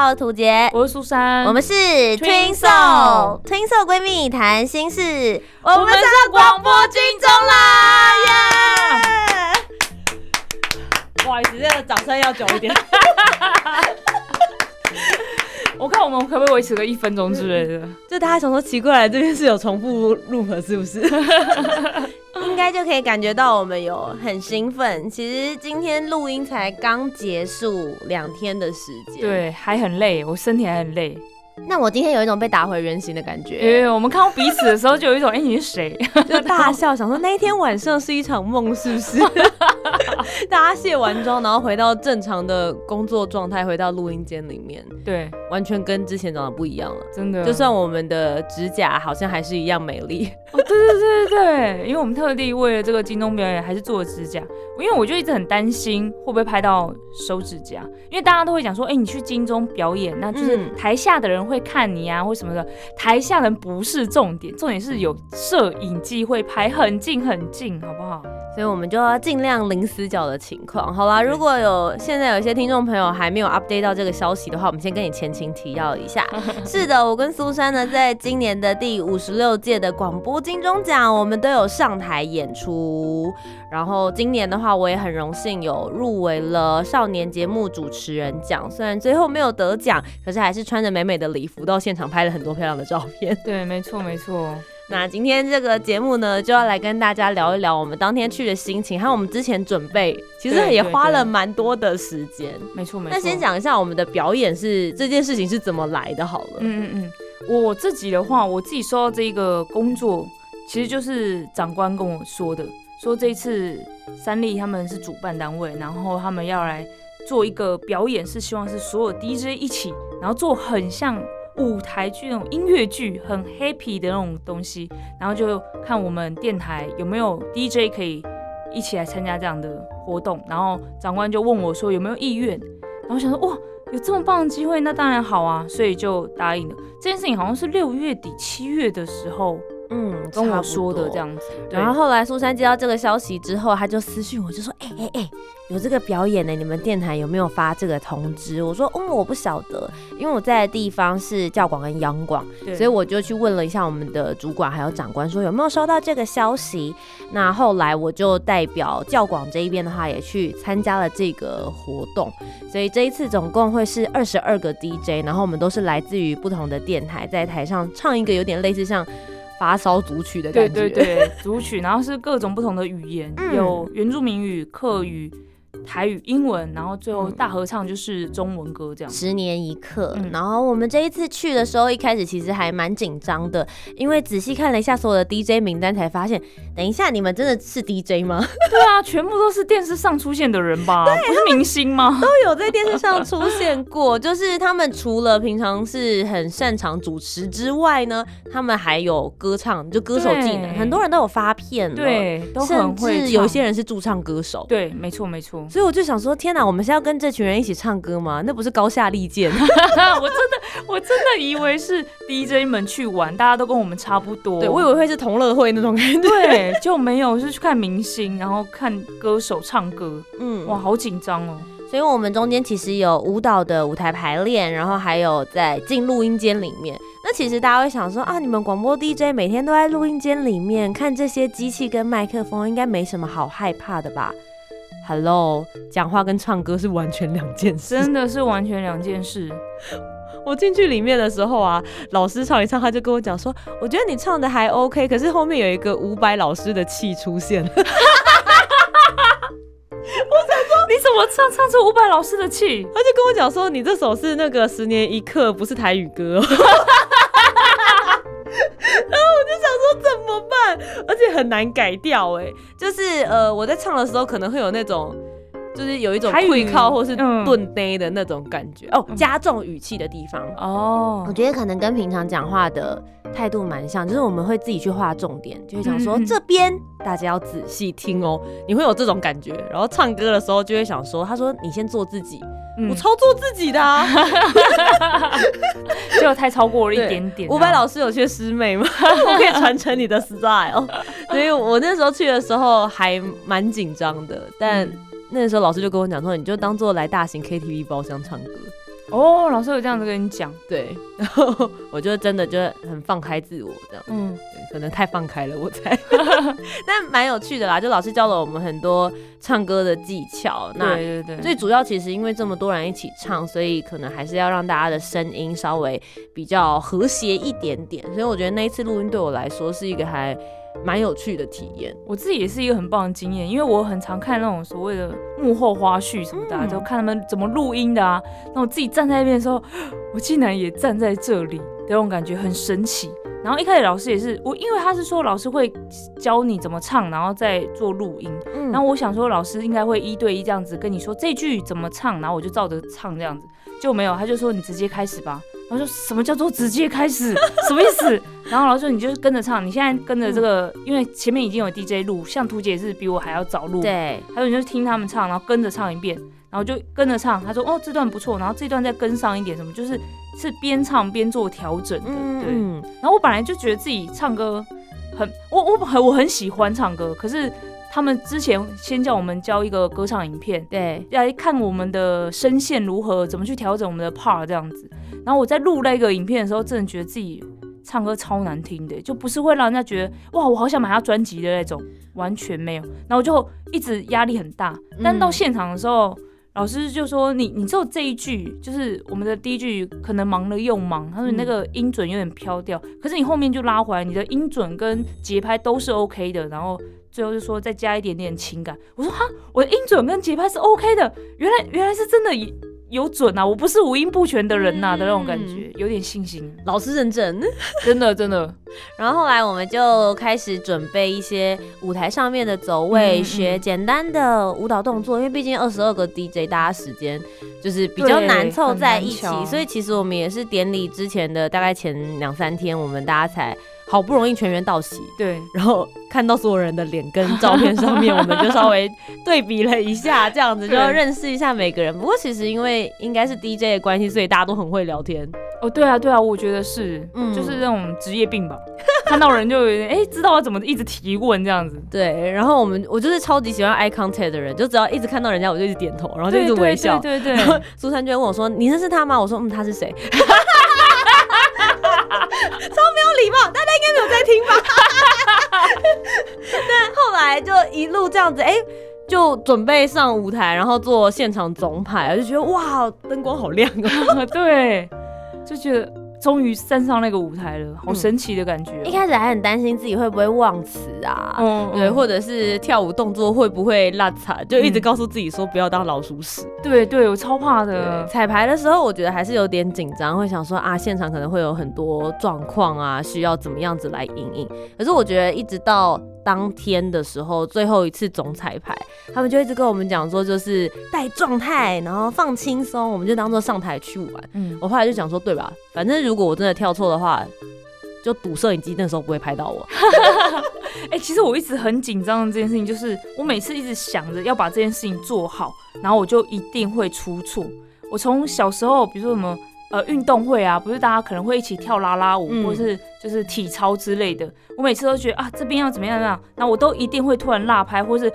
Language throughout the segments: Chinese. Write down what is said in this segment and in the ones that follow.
好，土杰，我是苏珊，我们是 Twin Twin Soul Twin Soul 闺蜜谈心事，我我们上广播军中啦！耶！不好意思，这个掌声要久一点。我看我们可不可以维持个一分钟之类的？就大家想说奇怪，这边是有重复录合是不是？应该就可以感觉到我们有很兴奋。其实今天录音才刚结束两天的时间，。对，还很累，我身体还很累。那我今天有一种被打回原形的感觉，我们看到彼此的时候，就有一种，哎、你是谁？就大笑，想说那一天晚上是一场梦，是不是？大家卸完妆，然后回到正常的工作状态，回到录音间里面，对，完全跟之前长得不一样了。真的。就算我们的指甲好像还是一样美丽，哦，对对对对对，因为我们特地为了这个金钟表演，还是做了指甲。因为我就一直很担心会不会拍到手指甲，因为大家都会讲说，哎、你去金钟表演，那就是嗯台下的人会看你啊，或什么的。台下人不是重点，重点是有摄影机会拍很近很近，好不好？所以我们就要尽量零死角的情况。好啦，如果有现在有一些听众朋友还没有 update 到这个消息的话，我们先跟你前情提要一下。是的，我跟苏珊呢，在今年的第五十六届的广播金钟奖，我们都有上台演出。然后今年的话，我也很荣幸有入围了少年节目主持人奖，虽然最后没有得奖，可是还是穿着美美的礼服到现场拍了很多漂亮的照片。对，没错没错。那今天这个节目呢，就要来跟大家聊一聊我们当天去的心情，还有我们之前准备，其实也花了蛮多的时间。没错没错。那先讲一下我们的表演是这件事情是怎么来的好了。嗯嗯嗯，我自己的话，我自己收到这一个工作，其实就是长官跟我说的，说这一次三立他们是主办单位，然后他们要来做一个表演，是希望是所有 DJ 一起，然后做很像舞台剧那种音乐剧，很 happy 的那种东西，然后就看我们电台有没有 DJ 可以一起来参加这样的活动，然后长官就问我说有没有意愿，然后想说哇。有这么棒的机会，那当然好啊，所以就答应了。这件事情好像是六月底、七月的时候嗯，跟我说的这。样子。然后后来苏珊接到这个消息之后，他就私信我，就说：“哎哎哎，有这个表演呢，你们电台有没有发这个通知？”我说：“嗯，我不晓得，因为我在的地方是教广跟央广，对所以我就去问了一下我们的主管还有长官，说有没有收到这个消息。那后来我就代表教广这一边的话，也去参加了这个活动。所以这一次总共会是二十二个 DJ，然后我们都是来自于不同的电台，在台上唱一个有点类似像发烧组曲的感觉。对对对，组曲，然后是各种不同的语言，嗯有原住民语、客语、台语、英文，然后最后嗯大合唱就是中文歌这样。十年一刻。嗯然后我们这一次去的时候，一开始其实还蛮紧张的，因为仔细看了一下所有的 DJ 名单，才发现，等一下你们真的是 DJ 吗？对啊，全部都是电视上出现的人吧？不是明星吗？都有在电视上出现过，就是他们除了平常是很擅长主持之外呢，他们还有歌唱，就歌手技能，很多人都有发片了，，对，都很甚会有一些人是驻唱歌手。对，没错没错。所以我就想说，天哪，我们是要跟这群人一起唱歌吗？那不是高下立见。我真的我真的以为是 DJ 们去玩，大家都跟我们差不多。对，我以为会是同乐会那种感觉。对，就没有是去看明星，然后看歌手唱歌，嗯哇，好紧张哦。所以我们中间其实有舞蹈的舞台排练，然后还有在进录音间里面。那其实大家会想说啊，你们广播 DJ 每天都在录音间里面看这些机器跟麦克风，应该没什么好害怕的吧？Hello，讲话跟唱歌是完全两件事。真的是完全两件事。我进去里面的时候啊，老师唱一唱，他就跟我讲说，我觉得你唱的还 OK，可是后面有一个伍佰老师的气出现了。我想说你怎么唱唱出伍佰老师的气？他就跟我讲说，你这首是那个十年一刻，不是台语歌、哦。而且很难改掉哎、就是呃我在唱的时候可能会有那种。就是有一种台语会靠或是嗯顿呆的那种感觉、哦，加重语气的地方。哦我觉得可能跟平常讲话的态度蛮像，就是我们会自己去画重点，就会想说这边大家要仔细听哦，你会有这种感觉。然后唱歌的时候就会想说，他说你先做自己，嗯我超做自己的啊。就太超过了一点点啊。伍佰老师有缺师妹吗？我可以传承你的 style。所以我那时候去的时候还蛮紧张的，但嗯那时候老师就跟我讲说，你就当做来大型 KTV 包厢唱歌。哦，老师有这样子跟你讲，对，然后我就真的就很放开自我这样。嗯，对可能太放开了，我猜，但蛮有趣的啦。就老师教了我们很多唱歌的技巧。那对对对，最主要其实因为这么多人一起唱，所以可能还是要让大家的声音稍微比较和谐一点点。所以我觉得那一次录音对我来说是一个还蛮有趣的体验。我自己也是一个很棒的经验，因为我很常看那种所谓的幕后花絮什么的啊、嗯就看他们怎么录音的啊。那我自己站在那边的时候，我竟然也站在这里的那种感觉很神奇。然后一开始老师也是我，因为他是说老师会教你怎么唱，然后再做录音。嗯然后我想说老师应该会一对一这样子跟你说这句怎么唱，然后我就照着唱这样子，就没有，他就说你直接开始吧。然后说什么叫做直接开始？什么意思？然后老师说你就是跟着唱，你现在跟着这个，因为前面已经有 DJ 录，像图姐是比我还要早录，，对，还有你就听他们唱，然后跟着唱一遍，然后就跟着唱。他说哦这段不错，然后这段再跟上一点什么，就是是边唱边做调整的，对。嗯，然后我本来就觉得自己唱歌很，我我很我很喜欢唱歌，可是他们之前先叫我们教一个歌唱影片，对，来看我们的声线如何，怎么去调整我们的 part 这样子。然后我在录那个影片的时候，真的觉得自己唱歌超难听的，就不是会让人家觉得哇，我好想买他专辑的那种，完全没有。然后我就一直压力很大，但到现场的时候。老师就说你，你只有这一句，就是我们的第一句，可能忙了又忙。他说你那个音准有点飘掉，可是你后面就拉回来，你的音准跟节拍都是 OK 的。然后最后就说再加一点点情感。我说哈，我的音准跟节拍是 OK 的，原来原来是真的有有准啊！我不是五音不全的人呐、的那种感觉，有点信心，老师认证。真的真的。然后后来我们就开始准备一些舞台上面的走位，嗯嗯学简单的舞蹈动作，因为毕竟二十二个 DJ，大家时间就是比较难凑在一起所以其实我们也是典礼之前的大概前两三天，我们大家才好不容易全员到齐。对，然后看到所有人的脸跟照片上面，我们就稍微对比了一下，这样子 就对认识一下每个人。不过其实因为应该是 DJ 的关系，所以大家都很会聊天。哦，对啊，对啊，我觉得是，嗯就是那种职业病吧。看到人就有点，哎、知道我怎么一直提问这样子，对，然后我们我就是超级喜欢 eye contact 的人，就只要一直看到人家，我就一直点头，然后就一直微笑。对对对然后对苏珊娟问我说：“你认识他吗？”我说：“嗯，他是谁？” 礼貌，大家应该没有在听吧？但后来就一路这样子，哎、就准备上舞台，然后做现场总排，我就觉得哇，灯光好亮啊。对，就觉得终于站上那个舞台了，好神奇的感觉。一开始还很担心自己会不会忘词啊，嗯对，或者者是跳舞动作会不会落差，就一直嗯告诉自己说不要当老鼠屎。对对，我超怕，的。彩排的时候我觉得还是有点紧张，会想说啊，现场可能会有很多状况啊，需要怎么样子来应应。可是我觉得一直到当天的时候，最后一次总彩排，他们就一直跟我们讲说，就是带状态，然后放轻松，我们就当做上台去玩。嗯，我后来就想说，对吧？反正如果我真的跳错的话，就赌摄影机那时候不会拍到我。哎、其实我一直很紧张的这件事情，就是我每次一直想着要把这件事情做好，然后我就一定会出错。我从小时候，比如说什么呃运动会啊，不是大家可能会一起跳啦啦舞，嗯或是就是体操之类的，我每次都觉得啊这边要怎么样怎么样，那我都一定会突然落拍，或是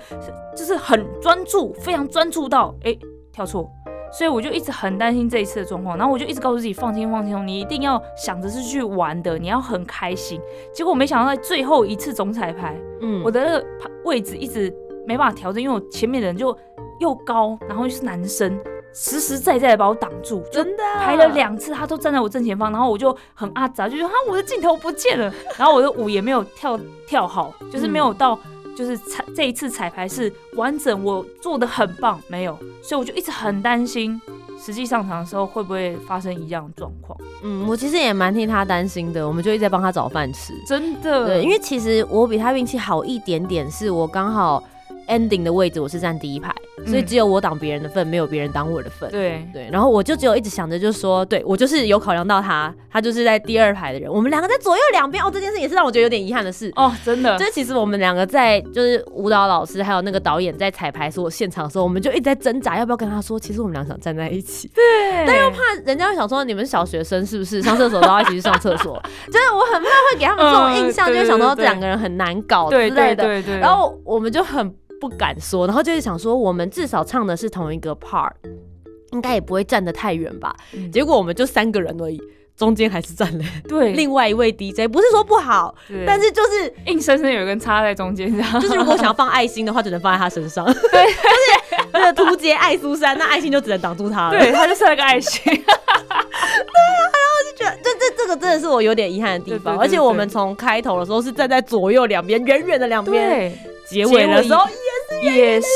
就是很专注，非常专注到哎、跳错。所以我就一直很担心这一次的状况，然后我就一直告诉自己放轻放轻松，你一定要想着是去玩的，你要很开心。结果没想到在最后一次总彩排，嗯我的那个位置一直没办法调整，因为我前面的人就又高，然后又是男生，实实在在的把我挡住，就真的啊排了两次，他都站在我正前方，然后我就很阿杂，就觉得哈我的镜头不见了，然后我的舞也没有跳跳好，就是没有到。就是彩这一次彩排是完整，我做的很棒，没有，所以我就一直很担心，实际上场的时候会不会发生一样的状况？嗯，我其实也蛮替他担心的，我们就一直在帮他找饭吃。真的，对，因为其实我比他运气好一点点，是我刚好 ending 的位置我是站第一排，所以只有我挡别人的份，没有别人挡我的份。对对，然后我就只有一直想着，就是说，对我就是有考量到他，他就是在第二排的人，我们两个在左右两边哦，这件事也是让我觉得有点遗憾的事。哦，真的，就是其实我们两个在，就是舞蹈老师还有那个导演在彩排所有现场的时候，我们就一直在挣扎要不要跟他说，其实我们俩想站在一起。对，但又怕人家会想说你们是小学生是不是上厕所都要一起去上厕所？就是我很怕会给他们这种印象，嗯就是想说对对对这两个人很难搞之类的。对对对，然后我们就很不敢说，然后就是想说，我们至少唱的是同一个 part，应该也不会站得太远吧。嗯。结果我们就三个人而已，中间还是站了对，另外一位 DJ，不是说不好，对。但是就是硬生生有一根插在中间，这样。就是如果想要放爱心的话，只能放在他身上。对，就是那个图杰爱苏珊，那爱心就只能挡住他了。对，他就设了个爱心，对啊，然后就觉得这这这个真的是我有点遗憾的地方，而且我们从开头的时候是站在左右两边，远远的两边，对，结尾的时候也是，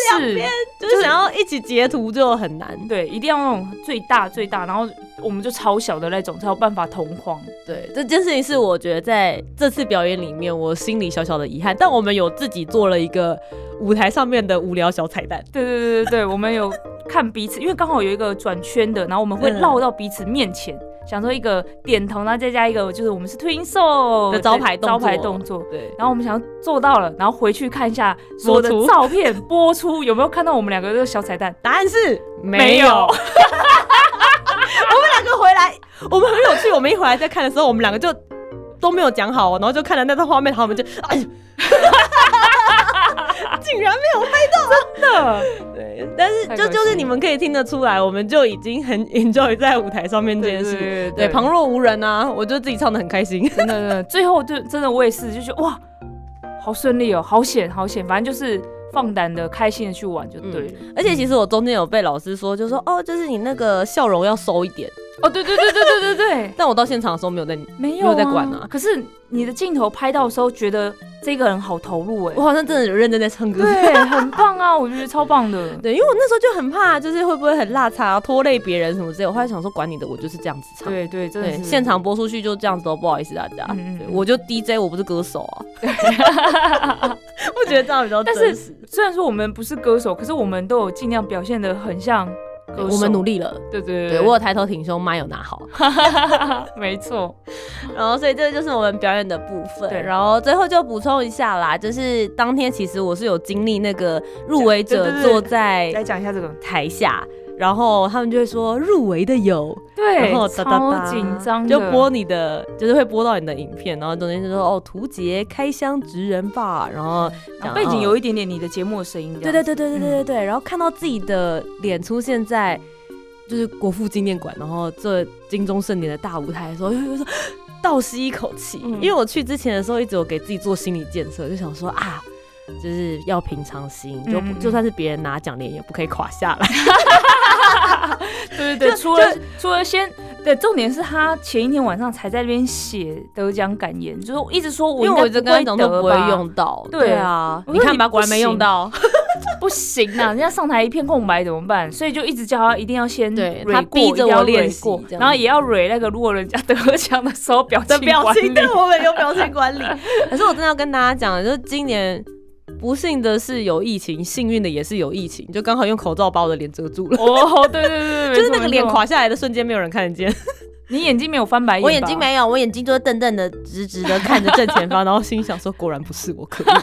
就是想要一起截图就很难。对，一定要那种最大最大，然后我们就超小的那种，才有办法同框。对，这件事情是我觉得在这次表演里面，我心里小小的遗憾。但我们有自己做了一个舞台上面的无聊小彩蛋，对对对对对，我们有看彼此，因为刚好有一个转圈的，然后我们会嗯绕到彼此面前，想说一个点头，然后再加一个就是我们是 Twin Soul 的招牌动作招牌动作。对，然后我们想要做到了，然后回去看一下所有的照片播出有没有看到我们两个这个小彩蛋？答案是没有 我们两个回来，我们很有趣。我们一回来再看的时候，我们两个就都没有讲好哦，然后就看了那段画面，然后我们就哎呦，竟然没有拍到真的，到。对，但是就就是你们可以听得出来，我们就已经很 enjoy 在舞台上面这件事。对对，旁若无人啊，我就自己唱的很开心。真的真的，最后就真的我也是就觉得哇，好顺利哦，好险好险，反正就是放胆的、开心的去玩就对了。而且其实我中间有被老师说，就说哦，就是你那个笑容要收一点。哦，对对对对对对对，但我到现场的时候没有在，没有、没有在管啊可是你的镜头拍到的时候，觉得这个人好投入哎我，好像真的有认真在唱歌。对，很棒啊，我觉得超棒的。对，因为我那时候就很怕，就是会不会很落差、拖累别人什么之类。我后来想说，管你的，我就是这样子唱。对对，真的对，是现场播出去就这样子都，不好意思大家。嗯嗯我就 DJ，我不是歌手啊。我觉得这样比较但真实。虽然说我们不是歌手，可是我们都有尽量表现的很像。我们努，力了。对对对我有抬头挺胸，麦有拿好，没错，然后所以这就是我们表演的部分。对。然后最后就补充一下啦，就是当天其实我是有经历那个入围者坐在来讲一下这个，台下，然后他们就会说入围的有，对，然后哒哒哒超紧张，就播你的，就是会播到你的影片，然后中间就说哦，图杰开箱职人吧，然后背景哦有一点点你的节目的声音，对对对对对对对对，然后看到自己的脸出现在就是国父纪念馆，然后这金钟盛典的大舞台的时候，又又说倒吸一口气，嗯因为我去之前的时候一直有给自己做心理建设，就想说啊。就是要平常心，就就算是别人拿奖，脸也不可以垮下来。对对对，除了除了先，对，重点是他前一天晚上才在那边写得奖感言，就是一直说我应该因为我一直跟讲说不会用到，对啊，你你看吧，果然没用到。不行啊，人家上台一片空白怎么办？所以就一直叫他一定要先对他逼着我练习然后也要蕊那个如果人家得奖的时候表 的情表情，对，我们有表情管理。可是我真的要跟大家讲，就是今年不幸的是有疫情，幸运的也是有疫情，就刚好用口罩把我的脸遮住了。哦，对对对对，就是那个脸垮下来的瞬间，没有人看得见。你眼睛没有翻白眼，我眼睛没有，我眼睛就是瞪瞪的、直直的看着正前方，然后心想说：果然不是我，可恶。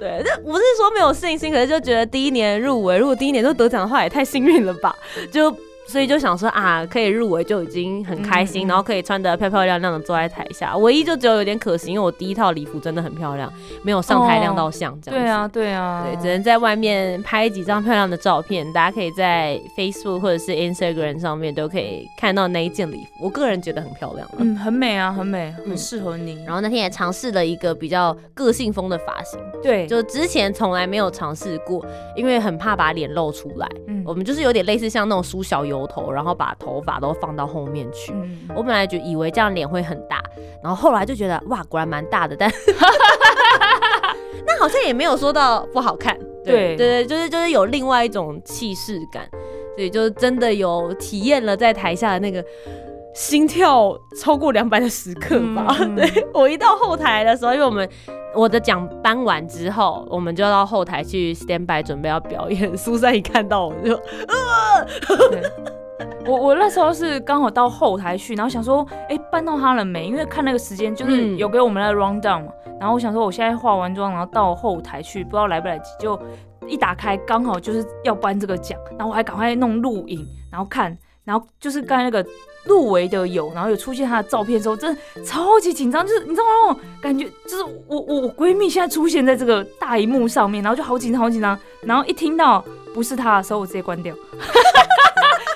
对，这不是说没有信心，可是就觉得第一年入围，如果第一年就得奖的话，也太幸运了吧？就所以就想说啊，可以入围就已经很开心，然后可以穿得漂漂亮亮的坐在台下。唯一就只有有点可惜，因为我第一套礼服真的很漂亮，没有上台亮到相这样子。对啊对啊，对，只能在外面拍几张漂亮的照片，大家可以在 Facebook 或者是 Instagram 上面都可以看到那一件礼服。我个人觉得很漂亮。嗯，很美啊，很美，很嗯适合你。然后那天也尝试了一个比较个性风的发型，对，就之前从来没有尝试过，因为很怕把脸露出来。嗯我们就是有点类似像那种梳小油头，然后把头发都放到后面去。嗯我本来就以为这样脸会很大，然后后来就觉得哇，果然蛮大的，但那好像也没有说到不好看。对对对，就是就是有另外一种气势感，所以就真的有体验了在台下的那个心跳超过两百的时刻吧。对我一到后台的时候，因为我们我的奖颁完之后，我们就要到后台去 stand by 准备要表演。苏珊一看到我就，对我我那时候是刚好到后台去，然后想说，哎、搬到他了没？因为看那个时间就是嗯有给我们的 round down 嘛，然后我想说我现在化完妆，然后到后台去，不知道来不来得及，就一打开刚好就是要颁这个奖，然后我还赶快弄录影，然后看，然后就是刚才那个入围的有，然后有出现她的照片的时候，真的超级紧张，就是你知道吗？感觉就是我我我闺蜜现在出现在这个大荧幕上面，然后就好紧张好紧张，然后一听到不是她的时候，我直接关掉。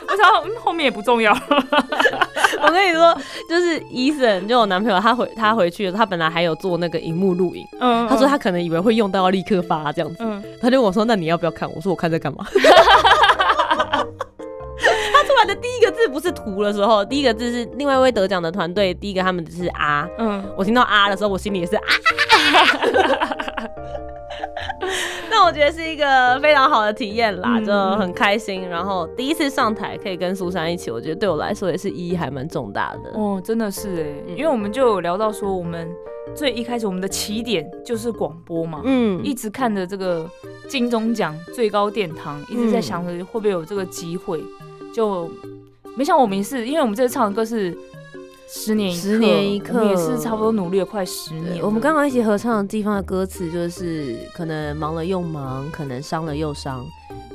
我想后面也不重要，我跟你说，就是伊森，就我男朋友，他回他回去，他本来还有做那个荧幕录影，嗯他说他可能以为会用到要立刻发这样子，嗯，他就跟我说：“那你要不要看？”我说：“我看在干嘛？” 他的第一个字不是图的时候，第一个字是另外一位得奖的团队，第一个他们是啊。嗯我听到啊的时候，我心里也是啊。那我觉得是一个非常好的体验啦，嗯就很开心。然后第一次上台可以跟苏珊一起，我觉得对我来说也是意义还蛮重大的。哦，真的是哎，嗯因为我们就有聊到说，我们最一开始我们的起点就是广播嘛，嗯一直看着这个金钟奖最高殿堂，一直在想着会不会有这个机会，就没想到我们也是，因为我们这次唱的歌是十年一，十年一刻也是差不多努力了快十年。我们刚刚一起合唱的地方的歌词就是：可能忙了又忙，可能伤了又伤，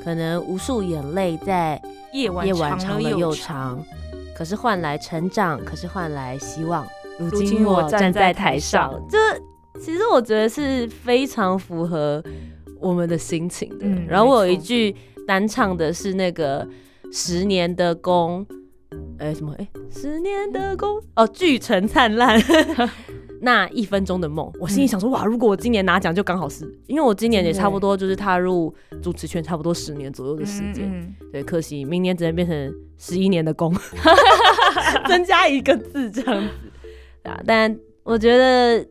可能无数眼泪在夜晚夜晚长了又长，可是换来成长，可是换来希望。如如今今我我站站在在台台上上，这其实我觉得是非常符合我们的心情的。嗯然后我有没错一句单唱的是那个十年的功，哎、什么？哎、十年的功。哦，巨成灿烂。那一分钟的梦，我心里想说，哇，如果我今年拿奖就刚好是，因为我今年也差不多就是踏入主持圈差不多十年左右的时间，嗯嗯。对，可惜明年只能变成十一年的功，增加一个字这样子。啊，但我觉得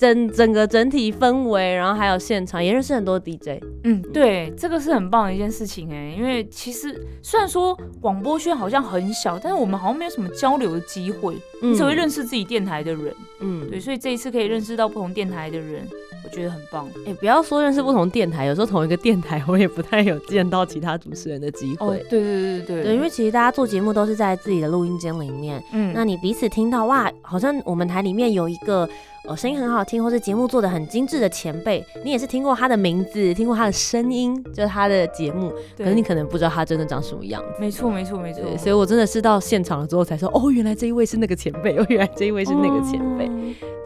整整个整体氛围，然后还有现场也认识很多 DJ，嗯，对，这个是很棒的一件事情哎，因为其实虽然说广播圈好像很小，但是我们好像没有什么交流的机会，你只会认识自己电台的人。嗯，对，所以这一次可以认识到不同电台的人，我觉得很棒。哎、不要说认识不同电台，有时候同一个电台我也不太有见到其他主持人的机哦，会。对对对对对，因为其实大家做节目都是在自己的录音间里面，嗯那你彼此听到哇，好像我们台里面有一个呃声音很好听，或是节目做的很精致的前辈，你也是听过他的名字，听过他的声音，就是他的节目，可是你可能不知道他真的长什么样子。没错没错没错，对，所以我真的是到现场了之后才说，哦，原来这一位是那个前辈，哦，原来这一位是那个前辈。哦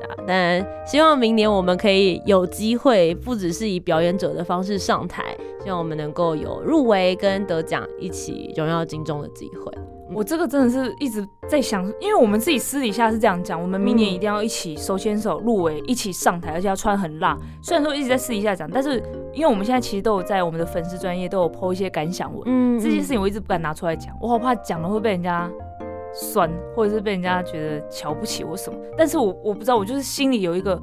啊但希望明年我们可以有机会，不只是以表演者的方式上台，希望我们能够有入围跟得奖一起荣耀金钟的机会。我这个真的是一直在想，因为我们自己私底下是这样讲，我们明年一定要一起手牵手入围，一起上台，而且要穿很辣。虽然说一直在私底下讲，但是因为我们现在其实都有在我们的粉丝专业都有 PO 一些感想文，嗯这件事情我一直不敢拿出来讲，我好怕讲了会被人家酸，或者是被人家觉得瞧不起我什么。但是我我不知道，我就是心里有一个，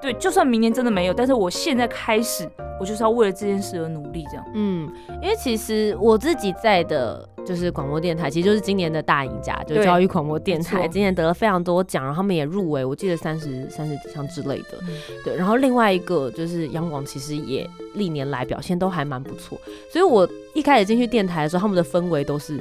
对，就算明年真的没有，但是我现在开始，我就是要为了这件事而努力，这样。嗯，因为其实我自己在的就是广播电台，其实就是今年的大赢家，就是教育广播电台，今年得了非常多奖，然后他们也入围，我记得三十三十几项之类的。嗯对，然后另外一个就是央广，其实也历年来表现都还蛮不错，所以我一开始进去电台的时候，他们的氛围都是。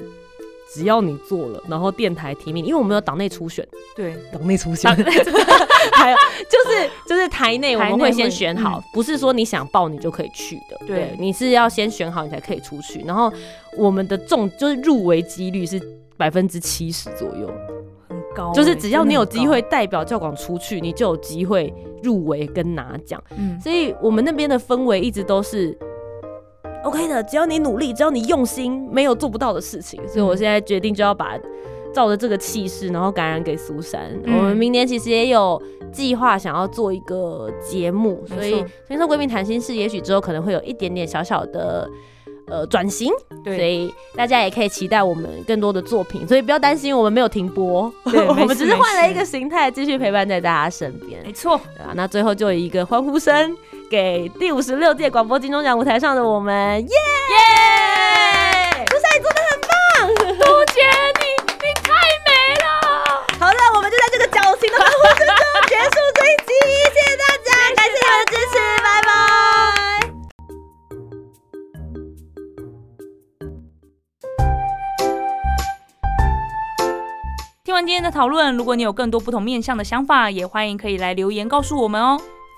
只要你做了，然后电台提名，因为我们有党内初选，对，党内初选，还有就是就是台内我们会先会选好，不是说你想报你就可以去的，对。对，你是要先选好你才可以出去。然后我们的中就是入围几率是百分之七十左右，很高欸、就是只要你有机会代表教广出去，你就有机会入围跟拿奖。嗯，所以我们那边的氛围一直都是 OK 的，只要你努力，只要你用心，没有做不到的事情。所以我现在决定就要把照着这个气势，然后感染给苏珊。嗯我们明年其实也有计划想要做一个节目，所以没错所以说闺蜜谈心事，也许之后可能会有一点点小小的。呃，转型，所，以大家也可以期待我们更多的作品，所以不要担心我们没有停播，对 我们只是换了一个形态，继续陪伴在大家身边。没错，那最后就以一个欢呼声给第五十六届广播金钟奖舞台上的我们，耶耶！朱你做的很棒，杜姐你你太美了。好了，我们就在这个矫情的欢呼声中结束这一集，谢谢大家，感谢你们的支持，拜拜。听完今天的讨论，如果你有更多不同面向的想法，也欢迎可以来留言告诉我们哦。